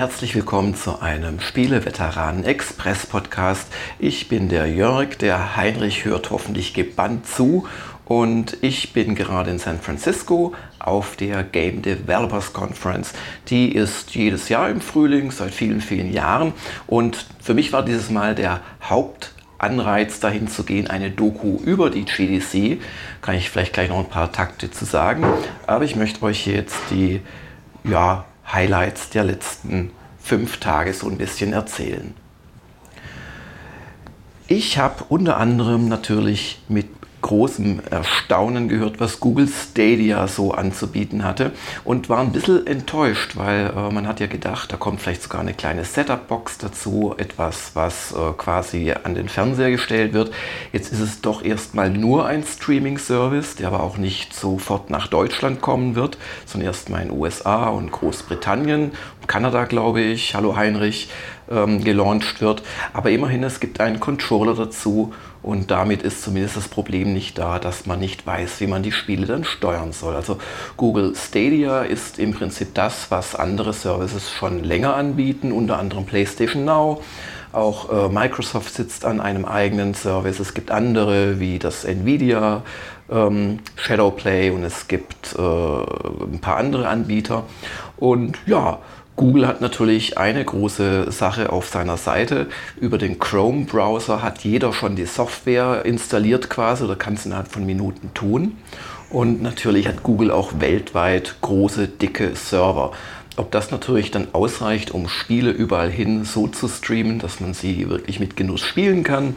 Herzlich willkommen zu einem Spieleveteranen-Express-Podcast. Ich bin der Jörg, der Heinrich hört hoffentlich gebannt zu und ich bin gerade in San Francisco auf der Game Developers Conference. Die ist jedes Jahr im Frühling, seit vielen, vielen Jahren und für mich war dieses Mal der Hauptanreiz dahin zu gehen, eine Doku über die GDC. Kann ich vielleicht gleich noch ein paar Takte zu sagen, aber ich möchte euch jetzt die ja, Highlights der letzten fünf Tage so ein bisschen erzählen. Ich habe unter anderem natürlich mit großem Erstaunen gehört, was Google Stadia so anzubieten hatte und war ein bisschen enttäuscht, weil äh, man hat ja gedacht, da kommt vielleicht sogar eine kleine Setup-Box dazu, etwas, was äh, quasi an den Fernseher gestellt wird. Jetzt ist es doch erstmal nur ein Streaming-Service, der aber auch nicht sofort nach Deutschland kommen wird, sondern erstmal in USA und Großbritannien und Kanada, glaube ich, hallo Heinrich, ähm, gelauncht wird. Aber immerhin, es gibt einen Controller dazu und damit ist zumindest das Problem nicht da, dass man nicht weiß, wie man die Spiele dann steuern soll. Also Google Stadia ist im Prinzip das, was andere Services schon länger anbieten, unter anderem PlayStation Now. Auch äh, Microsoft sitzt an einem eigenen Service. Es gibt andere wie das Nvidia ähm, Shadowplay und es gibt äh, ein paar andere Anbieter. Und ja, Google hat natürlich eine große Sache auf seiner Seite. Über den Chrome-Browser hat jeder schon die Software installiert quasi oder kann es innerhalb von Minuten tun. Und natürlich hat Google auch weltweit große, dicke Server. Ob das natürlich dann ausreicht, um Spiele überall hin so zu streamen, dass man sie wirklich mit Genuss spielen kann,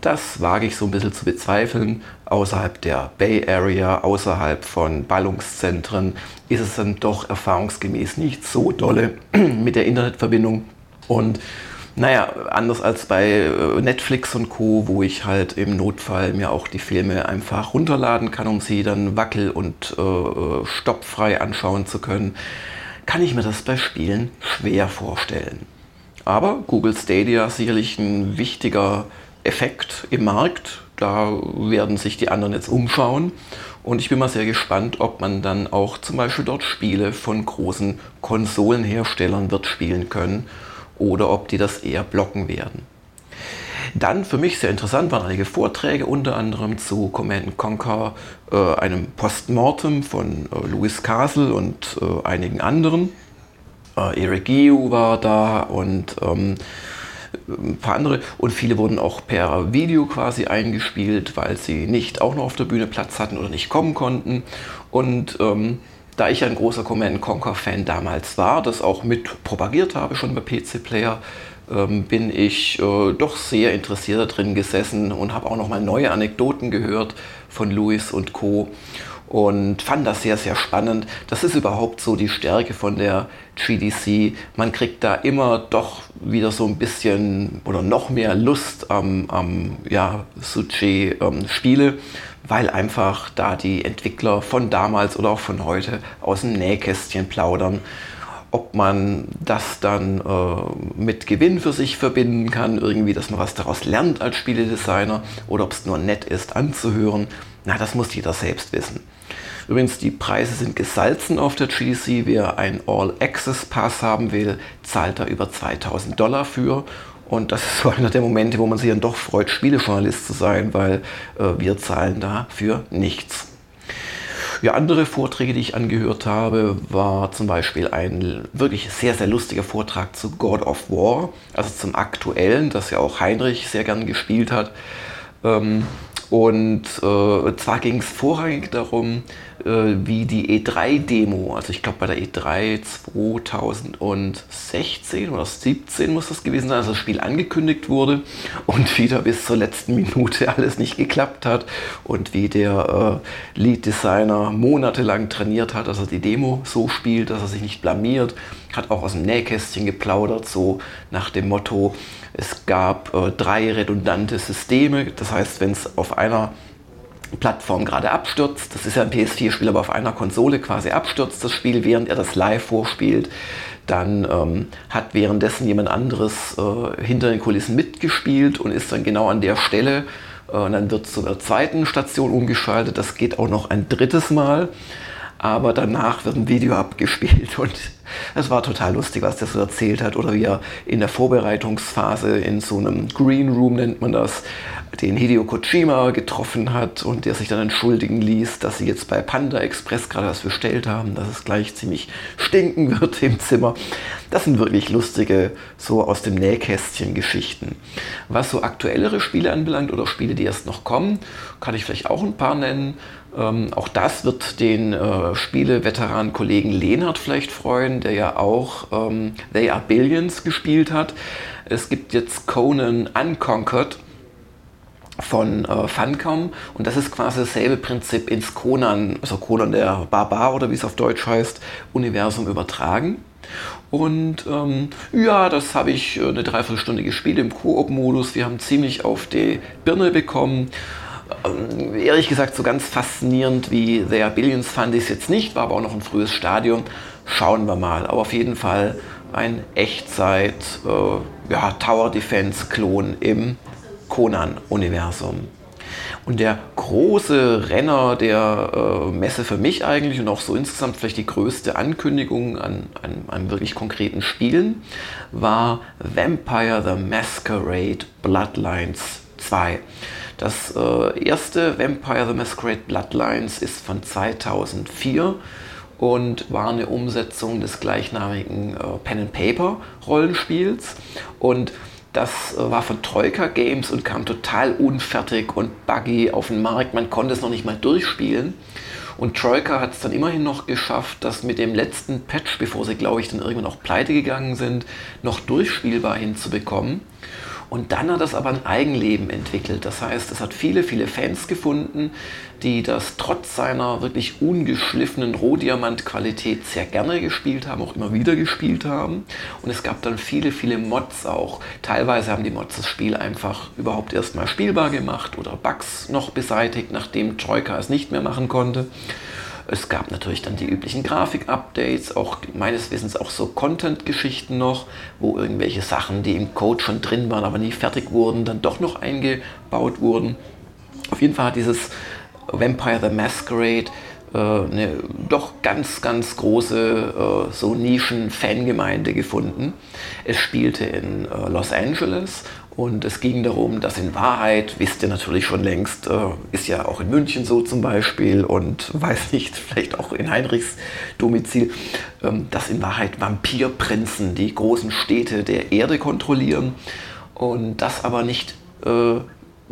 das wage ich so ein bisschen zu bezweifeln. Außerhalb der Bay Area, außerhalb von Ballungszentren ist es dann doch erfahrungsgemäß nicht so dolle mit der Internetverbindung. Und naja, anders als bei äh, Netflix und Co., wo ich halt im Notfall mir auch die Filme einfach runterladen kann, um sie dann wackel- und äh, äh stoppfrei anschauen zu können kann ich mir das bei Spielen schwer vorstellen. Aber Google Stadia ist sicherlich ein wichtiger Effekt im Markt. Da werden sich die anderen jetzt umschauen. Und ich bin mal sehr gespannt, ob man dann auch zum Beispiel dort Spiele von großen Konsolenherstellern wird spielen können oder ob die das eher blocken werden. Dann für mich sehr interessant waren einige Vorträge, unter anderem zu Command Conquer, äh, einem Postmortem von äh, Louis Castle und äh, einigen anderen. Äh, Eric Geu war da und ähm, ein paar andere und viele wurden auch per Video quasi eingespielt, weil sie nicht auch noch auf der Bühne Platz hatten oder nicht kommen konnten. Und ähm, da ich ein großer Command Conquer Fan damals war, das auch mit propagiert habe schon bei PC Player, ähm, bin ich äh, doch sehr interessiert drin gesessen und habe auch noch mal neue Anekdoten gehört von Louis und Co. Und fand das sehr, sehr spannend. Das ist überhaupt so die Stärke von der GDC. Man kriegt da immer doch wieder so ein bisschen oder noch mehr Lust am, am ja, Suche-Spiele, ähm, weil einfach da die Entwickler von damals oder auch von heute aus dem Nähkästchen plaudern ob man das dann äh, mit Gewinn für sich verbinden kann, irgendwie, dass man was daraus lernt als Spieledesigner oder ob es nur nett ist anzuhören, na, das muss jeder selbst wissen. Übrigens, die Preise sind gesalzen auf der GDC. Wer ein All-Access-Pass haben will, zahlt da über 2000 Dollar für. Und das ist so einer der Momente, wo man sich dann doch freut, Spielejournalist zu sein, weil äh, wir zahlen dafür nichts. Ja, andere Vorträge, die ich angehört habe, war zum Beispiel ein wirklich sehr, sehr lustiger Vortrag zu God of War, also zum aktuellen, das ja auch Heinrich sehr gern gespielt hat. Ähm, und äh, zwar ging es vorrangig darum, äh, wie die E3-Demo, also ich glaube bei der E3 2016 oder 2017 muss das gewesen sein, als das Spiel angekündigt wurde und wieder bis zur letzten Minute alles nicht geklappt hat und wie der äh, Lead-Designer monatelang trainiert hat, dass er die Demo so spielt, dass er sich nicht blamiert, hat auch aus dem Nähkästchen geplaudert, so nach dem Motto, es gab äh, drei redundante Systeme, das heißt, wenn es auf einer Plattform gerade abstürzt. Das ist ja ein PS4-Spiel, aber auf einer Konsole quasi abstürzt das Spiel, während er das live vorspielt. Dann ähm, hat währenddessen jemand anderes äh, hinter den Kulissen mitgespielt und ist dann genau an der Stelle. Äh, und dann wird zu einer zweiten Station umgeschaltet. Das geht auch noch ein drittes Mal. Aber danach wird ein Video abgespielt und Das war total lustig, was der so erzählt hat. Oder wie er in der Vorbereitungsphase in so einem Green Room, nennt man das, den Hideo Kojima getroffen hat und der sich dann entschuldigen ließ, dass sie jetzt bei Panda Express gerade was bestellt haben, dass es gleich ziemlich stinken wird im Zimmer. Das sind wirklich lustige, so aus dem Nähkästchen Geschichten. Was so aktuellere Spiele anbelangt oder Spiele, die erst noch kommen, kann ich vielleicht auch ein paar nennen. Ähm, auch das wird den äh, Spieleveteran-Kollegen Lehnhardt vielleicht freuen, der ja auch ähm, They Are Billions gespielt hat. Es gibt jetzt Conan Unconquered von äh, Funcom und das ist quasi dasselbe Prinzip ins Conan, also Conan der Barbar oder wie es auf Deutsch heißt, Universum übertragen. Und ähm, ja, das habe ich äh, eine Dreiviertelstunde gespielt im Koop-Modus. Wir haben ziemlich auf die Birne bekommen. Ähm, ehrlich gesagt, so ganz faszinierend wie The Billions fand ich es jetzt nicht, war aber auch noch ein frühes Stadium. Schauen wir mal. Aber auf jeden Fall ein Echtzeit äh, ja, Tower Defense Klon im Conan-Universum. Und der große Renner der äh, Messe für mich eigentlich und auch so insgesamt vielleicht die größte Ankündigung an, an einem wirklich konkreten Spielen war Vampire the Masquerade Bloodlines 2. Das äh, erste Vampire the Masquerade Bloodlines ist von 2004 und war eine Umsetzung des gleichnamigen äh, Pen and Paper Rollenspiels und das äh, war von Troika Games und kam total unfertig und buggy auf den Markt. Man konnte es noch nicht mal durchspielen. Und Troika hat es dann immerhin noch geschafft, das mit dem letzten Patch, bevor sie, glaube ich, dann irgendwann auch pleite gegangen sind, noch durchspielbar hinzubekommen. Und dann hat es aber ein Eigenleben entwickelt. Das heißt, es hat viele, viele Fans gefunden, die das trotz seiner wirklich ungeschliffenen Rohdiamant-Qualität sehr gerne gespielt haben, auch immer wieder gespielt haben. Und es gab dann viele, viele Mods auch. Teilweise haben die Mods das Spiel einfach überhaupt erstmal spielbar gemacht oder Bugs noch beseitigt, nachdem Troika es nicht mehr machen konnte. Es gab natürlich dann die üblichen Grafik-Updates, auch meines Wissens auch so Content-Geschichten noch, wo irgendwelche Sachen, die im Code schon drin waren, aber nie fertig wurden, dann doch noch eingebaut wurden. Auf jeden Fall hat dieses Vampire the Masquerade äh, eine doch ganz, ganz große äh, so Nischen-Fangemeinde gefunden. Es spielte in äh, Los Angeles und es ging darum, dass in Wahrheit, wisst ihr natürlich schon längst, äh, ist ja auch in München so zum Beispiel und weiß nicht, vielleicht auch in Heinrichs Domizil, ähm, dass in Wahrheit Vampirprinzen die großen Städte der Erde kontrollieren und das aber nicht äh,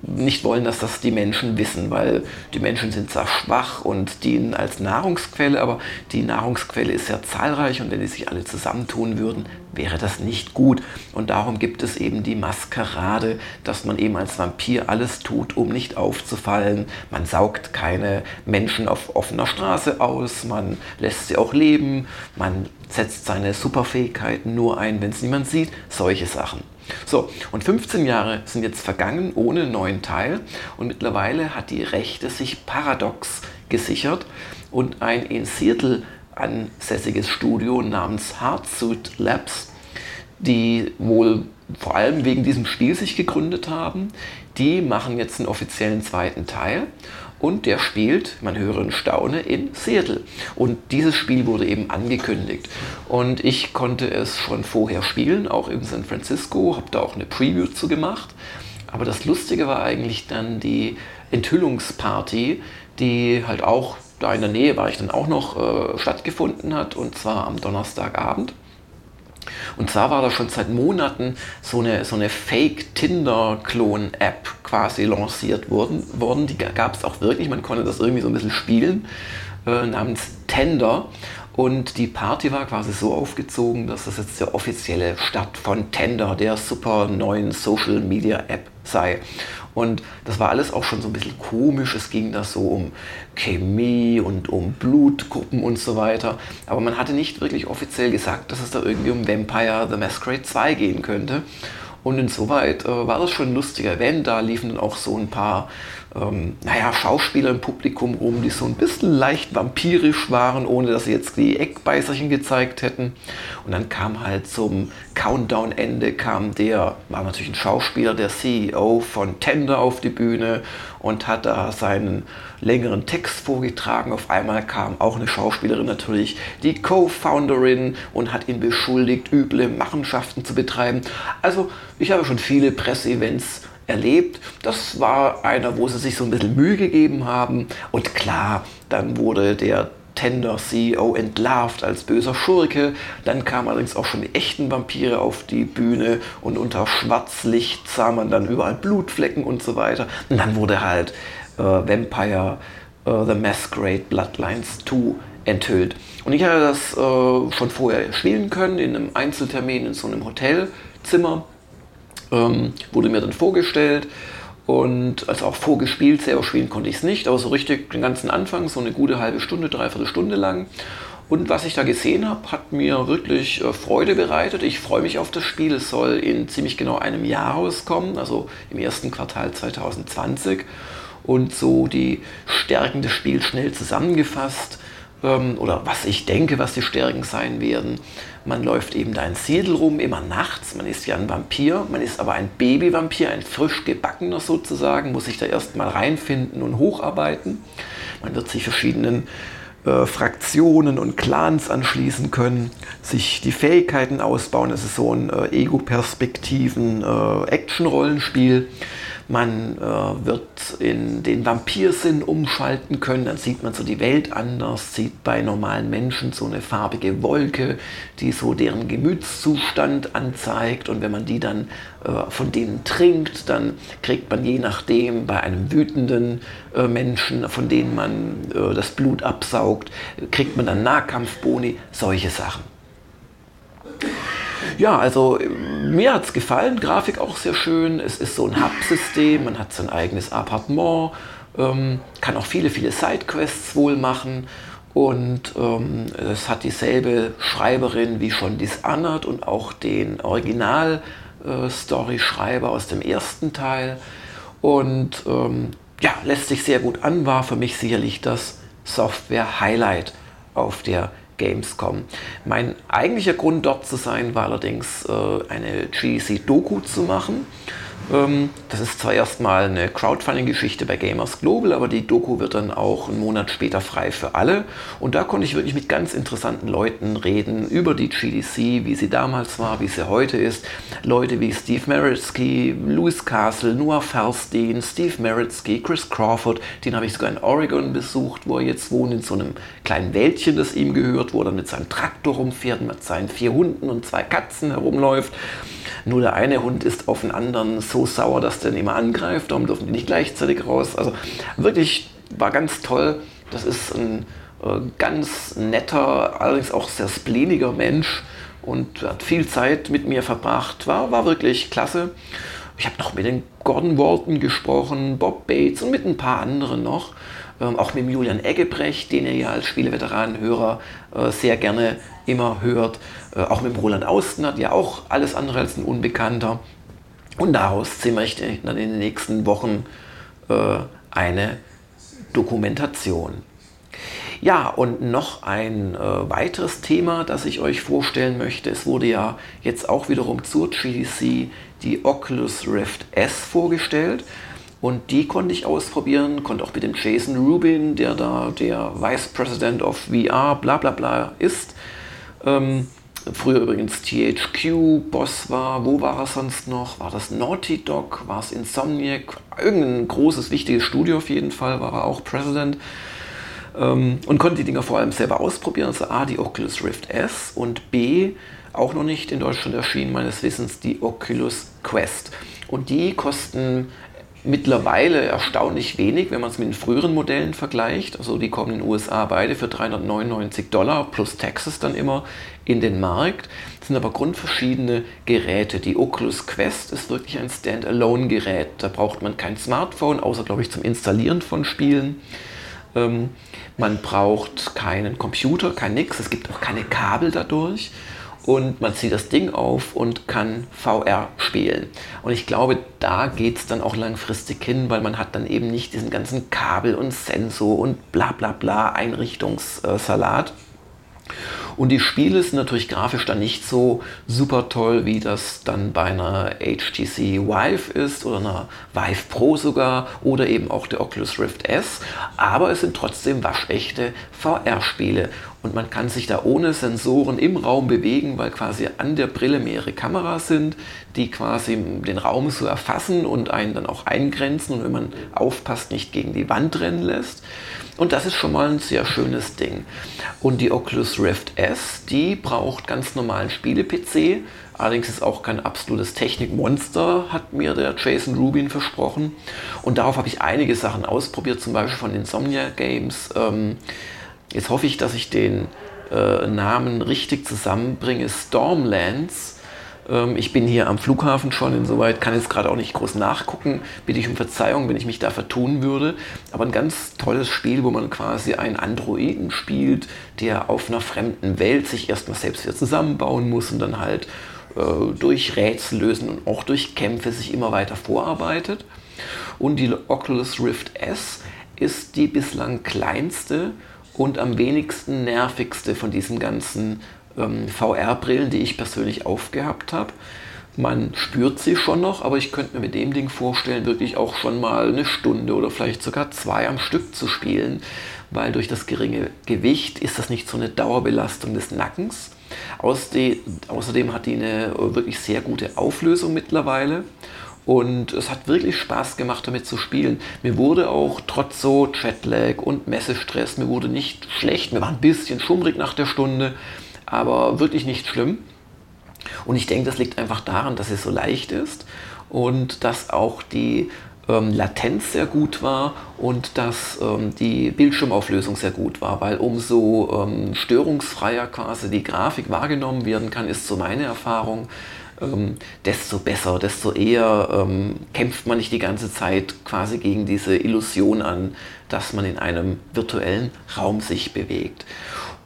nicht wollen, dass das die Menschen wissen, weil die Menschen sind zwar schwach und dienen als Nahrungsquelle, aber die Nahrungsquelle ist sehr zahlreich und wenn die sich alle zusammentun würden, wäre das nicht gut. Und darum gibt es eben die Maskerade, dass man eben als Vampir alles tut, um nicht aufzufallen. Man saugt keine Menschen auf offener Straße aus, man lässt sie auch leben, man setzt seine Superfähigkeiten nur ein, wenn es niemand sieht, solche Sachen. So, und 15 Jahre sind jetzt vergangen ohne neuen Teil und mittlerweile hat die Rechte sich Paradox gesichert und ein in Seattle ansässiges Studio namens Hardsuit Labs, die wohl vor allem wegen diesem Spiel sich gegründet haben, die machen jetzt einen offiziellen zweiten Teil und der spielt, man höre und staune, in Seattle. Und dieses Spiel wurde eben angekündigt. Und ich konnte es schon vorher spielen, auch in San Francisco, habe da auch eine Preview zu gemacht. Aber das Lustige war eigentlich dann die Enthüllungsparty, die halt auch da in der Nähe war ich dann auch noch äh, stattgefunden hat und zwar am Donnerstagabend. Und zwar war da schon seit Monaten so eine, so eine Fake-Tinder-Klon-App quasi lanciert worden. worden. Die gab es auch wirklich, man konnte das irgendwie so ein bisschen spielen, äh, namens Tender. Und die Party war quasi so aufgezogen, dass das jetzt der offizielle Start von Tender, der super neuen Social Media App sei. Und das war alles auch schon so ein bisschen komisch. Es ging da so um Chemie und um Blutgruppen und so weiter. Aber man hatte nicht wirklich offiziell gesagt, dass es da irgendwie um Vampire the Masquerade 2 gehen könnte. Und insoweit äh, war das schon ein lustiger Event. Da liefen dann auch so ein paar ähm, naja, Schauspieler im Publikum rum, die so ein bisschen leicht vampirisch waren, ohne dass sie jetzt die Eckbeißerchen gezeigt hätten. Und dann kam halt zum Countdown-Ende, kam der, war natürlich ein Schauspieler, der CEO von Tender auf die Bühne und hat da seinen längeren Text vorgetragen. Auf einmal kam auch eine Schauspielerin natürlich, die Co-Founderin und hat ihn beschuldigt, üble Machenschaften zu betreiben. Also ich habe schon viele Presseevents erlebt. Das war einer, wo sie sich so ein bisschen Mühe gegeben haben. Und klar, dann wurde der Tender CEO entlarvt als böser Schurke. Dann kamen allerdings auch schon die echten Vampire auf die Bühne und unter Schwarzlicht sah man dann überall Blutflecken und so weiter. Und dann wurde halt äh, Vampire äh, The Masquerade Bloodlines 2 enthüllt. Und ich hatte das äh, schon vorher spielen können in einem Einzeltermin in so einem Hotelzimmer ähm, wurde mir dann vorgestellt und also auch vorgespielt, selber spielen konnte ich es nicht, aber so richtig den ganzen Anfang, so eine gute halbe Stunde, dreiviertel Stunde lang. Und was ich da gesehen habe, hat mir wirklich äh, Freude bereitet. Ich freue mich auf das Spiel. Es soll in ziemlich genau einem Jahr rauskommen, also im ersten Quartal 2020. Und so die Stärken des Spiels schnell zusammengefasst oder was ich denke, was die Stärken sein werden. Man läuft eben da in Siedel rum, immer nachts. Man ist ja ein Vampir, man ist aber ein Babyvampir, ein frisch gebackener sozusagen, muss sich da erstmal reinfinden und hocharbeiten. Man wird sich verschiedenen äh, Fraktionen und Clans anschließen können, sich die Fähigkeiten ausbauen. Es ist so ein äh, Ego-Perspektiven äh. Man äh, wird in den Vampirsinn umschalten können, dann sieht man so die Welt anders, sieht bei normalen Menschen so eine farbige Wolke, die so deren Gemütszustand anzeigt und wenn man die dann äh, von denen trinkt, dann kriegt man je nachdem bei einem wütenden äh, Menschen, von denen man äh, das Blut absaugt, kriegt man dann Nahkampfboni, solche Sachen. Ja, also mir hat es gefallen, Grafik auch sehr schön. Es ist so ein Hub-System, man hat sein eigenes Appartement, ähm, kann auch viele, viele Sidequests wohl machen. Und ähm, es hat dieselbe Schreiberin wie schon Dishonored und auch den Original-Story-Schreiber äh, aus dem ersten Teil. Und ähm, ja, lässt sich sehr gut an, war für mich sicherlich das Software-Highlight auf der Gamescom. Mein eigentlicher Grund dort zu sein war allerdings äh, eine GDC-Doku zu machen. Ähm, das ist zwar erstmal eine Crowdfunding-Geschichte bei Gamers Global, aber die Doku wird dann auch einen Monat später frei für alle. Und da konnte ich wirklich mit ganz interessanten Leuten reden über die GDC, wie sie damals war, wie sie heute ist. Leute wie Steve Maritzky, Louis Castle, Noah Ferstein, Steve Maritzky, Chris Crawford, den habe ich sogar in Oregon besucht, wo er jetzt wohnt, in so einem kleinen Wäldchen, das ihm gehört, wo er dann mit seinem Traktor rumfährt, mit seinen vier Hunden und zwei Katzen herumläuft. Nur der eine Hund ist auf den anderen so sauer, dass der immer angreift. Darum dürfen die nicht gleichzeitig raus. Also wirklich war ganz toll. Das ist ein äh, ganz netter, allerdings auch sehr spleeniger Mensch und hat viel Zeit mit mir verbracht. War, war wirklich klasse. Ich habe noch mit den Gordon Walton gesprochen, Bob Bates und mit ein paar anderen noch. Ähm, auch mit Julian Eggebrecht, den ihr ja als Spieleveteranenhörer äh, sehr gerne immer hört. Äh, auch mit Roland Austner, ja auch alles andere als ein Unbekannter. Und daraus zimmer ich dann in den nächsten Wochen äh, eine Dokumentation. Ja, und noch ein äh, weiteres Thema, das ich euch vorstellen möchte. Es wurde ja jetzt auch wiederum zur GDC die Oculus Rift S vorgestellt. Und die konnte ich ausprobieren, konnte auch mit dem Jason Rubin, der da der Vice President of VR, bla bla bla ist. Ähm, früher übrigens THQ, Boss war, wo war er sonst noch? War das Naughty Dog? War es Insomniac? Irgendein großes, wichtiges Studio auf jeden Fall, war er auch President. Ähm, und konnte die Dinger vor allem selber ausprobieren. Also A, die Oculus Rift S und B, auch noch nicht in Deutschland erschienen, meines Wissens, die Oculus Quest. Und die kosten mittlerweile erstaunlich wenig, wenn man es mit den früheren Modellen vergleicht. Also die kommen in den USA beide für 399 Dollar plus Taxes dann immer in den Markt. Das sind aber grundverschiedene Geräte. Die Oculus Quest ist wirklich ein Standalone-Gerät. Da braucht man kein Smartphone, außer glaube ich zum Installieren von Spielen. Ähm, man braucht keinen Computer, kein nix. Es gibt auch keine Kabel dadurch. Und man zieht das Ding auf und kann VR spielen. Und ich glaube, da geht es dann auch langfristig hin, weil man hat dann eben nicht diesen ganzen Kabel und Sensor und bla bla bla Einrichtungssalat. Und die Spiele sind natürlich grafisch dann nicht so super toll, wie das dann bei einer HTC Vive ist oder einer Vive Pro sogar oder eben auch der Oculus Rift S. Aber es sind trotzdem waschechte VR-Spiele und man kann sich da ohne Sensoren im Raum bewegen, weil quasi an der Brille mehrere Kameras sind, die quasi den Raum so erfassen und einen dann auch eingrenzen und wenn man aufpasst, nicht gegen die Wand rennen lässt. Und das ist schon mal ein sehr schönes Ding. Und die Oculus Rift S, die braucht ganz normalen Spiele-PC. Allerdings ist auch kein absolutes Technikmonster, hat mir der Jason Rubin versprochen. Und darauf habe ich einige Sachen ausprobiert, zum Beispiel von Insomnia Games. Ähm, jetzt hoffe ich, dass ich den äh, Namen richtig zusammenbringe. Stormlands ähm, ich bin hier am Flughafen schon, insoweit kann jetzt gerade auch nicht groß nachgucken. Bitte ich um Verzeihung, wenn ich mich da vertun würde. Aber ein ganz tolles Spiel, wo man quasi einen Androiden spielt, der auf einer fremden Welt sich erstmal selbst wieder zusammenbauen muss und dann halt äh, durch Rätsel lösen und auch durch Kämpfe sich immer weiter vorarbeitet. Und die Oculus Rift S ist die bislang kleinste und am wenigsten nervigste von diesen ganzen ähm, VR-Brillen, die ich persönlich aufgehabt habe. Man spürt sie schon noch, aber ich könnte mir mit dem Ding vorstellen, wirklich auch schon mal eine Stunde oder vielleicht sogar zwei am Stück zu spielen, weil durch das geringe Gewicht ist das nicht so eine Dauerbelastung des Nackens. Außerdem hat die eine wirklich sehr gute Auflösung mittlerweile und es hat wirklich Spaß gemacht, damit zu spielen. Mir wurde auch trotz so Jetlag und Messestress, mir wurde nicht schlecht, mir war ein bisschen schummrig nach der Stunde, aber wirklich nicht schlimm. Und ich denke, das liegt einfach daran, dass es so leicht ist und dass auch die ähm, Latenz sehr gut war und dass ähm, die Bildschirmauflösung sehr gut war, weil umso ähm, störungsfreier quasi die Grafik wahrgenommen werden kann, ist so meine Erfahrung, ähm, desto besser, desto eher ähm, kämpft man nicht die ganze Zeit quasi gegen diese Illusion an, dass man in einem virtuellen Raum sich bewegt.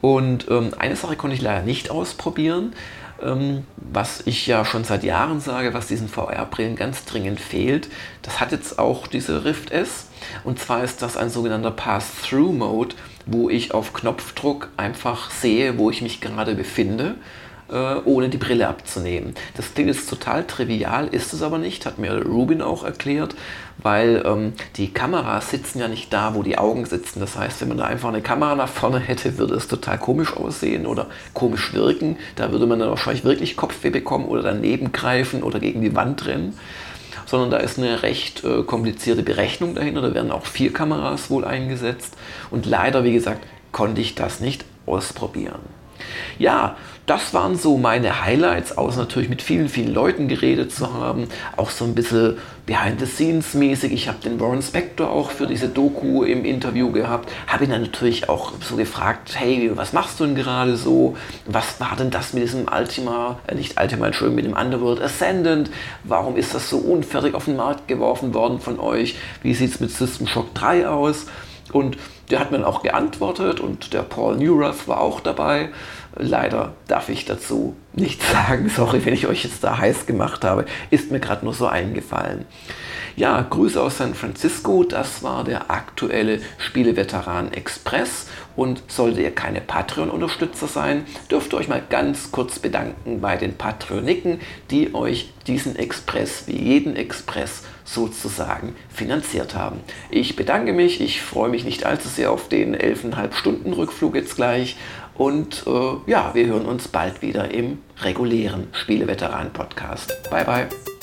Und ähm, eine Sache konnte ich leider nicht ausprobieren, ähm, was ich ja schon seit Jahren sage, was diesen VR-Brillen ganz dringend fehlt. Das hat jetzt auch diese Rift S. Und zwar ist das ein sogenannter Pass-Through-Mode, wo ich auf Knopfdruck einfach sehe, wo ich mich gerade befinde äh, ohne die Brille abzunehmen. Das klingt jetzt total trivial, ist es aber nicht, hat mir Rubin auch erklärt, weil ähm, die Kameras sitzen ja nicht da, wo die Augen sitzen. Das heißt, wenn man da einfach eine Kamera nach vorne hätte, würde es total komisch aussehen oder komisch wirken. Da würde man dann wahrscheinlich wirklich Kopfweh bekommen oder daneben greifen oder gegen die Wand rennen sondern da ist eine recht äh, komplizierte Berechnung dahinter. Da werden auch vier Kameras wohl eingesetzt. Und leider, wie gesagt, konnte ich das nicht ausprobieren. Ja, das waren so meine Highlights, außer natürlich mit vielen, vielen Leuten geredet zu haben. Auch so ein bisschen Behind-the-Scenes-mäßig. Ich habe den Warren Spector auch für diese Doku im Interview gehabt. Habe ihn dann natürlich auch so gefragt, hey, was machst du denn gerade so? Was war denn das mit diesem Ultima, äh, nicht Ultima, Entschuldigung, mit dem Underworld Ascendant? Warum ist das so unfertig auf den Markt geworfen worden von euch? Wie sieht es mit System Shock 3 aus? Und der hat mir dann auch geantwortet und der Paul Neurath war auch dabei. Leider darf ich dazu nichts sagen. Sorry, wenn ich euch jetzt da heiß gemacht habe. Ist mir gerade nur so eingefallen. Ja, Grüße aus San Francisco. Das war der aktuelle Spieleveteran Express. Und solltet ihr keine Patreon-Unterstützer sein, dürft ihr euch mal ganz kurz bedanken bei den Patreoniken, die euch diesen Express wie jeden Express sozusagen finanziert haben. Ich bedanke mich. Ich freue mich nicht allzu sehr auf den 11,5 Stunden Rückflug jetzt gleich und äh, ja, wir hören uns bald wieder im regulären Spieleveteran-Podcast. Bye, bye.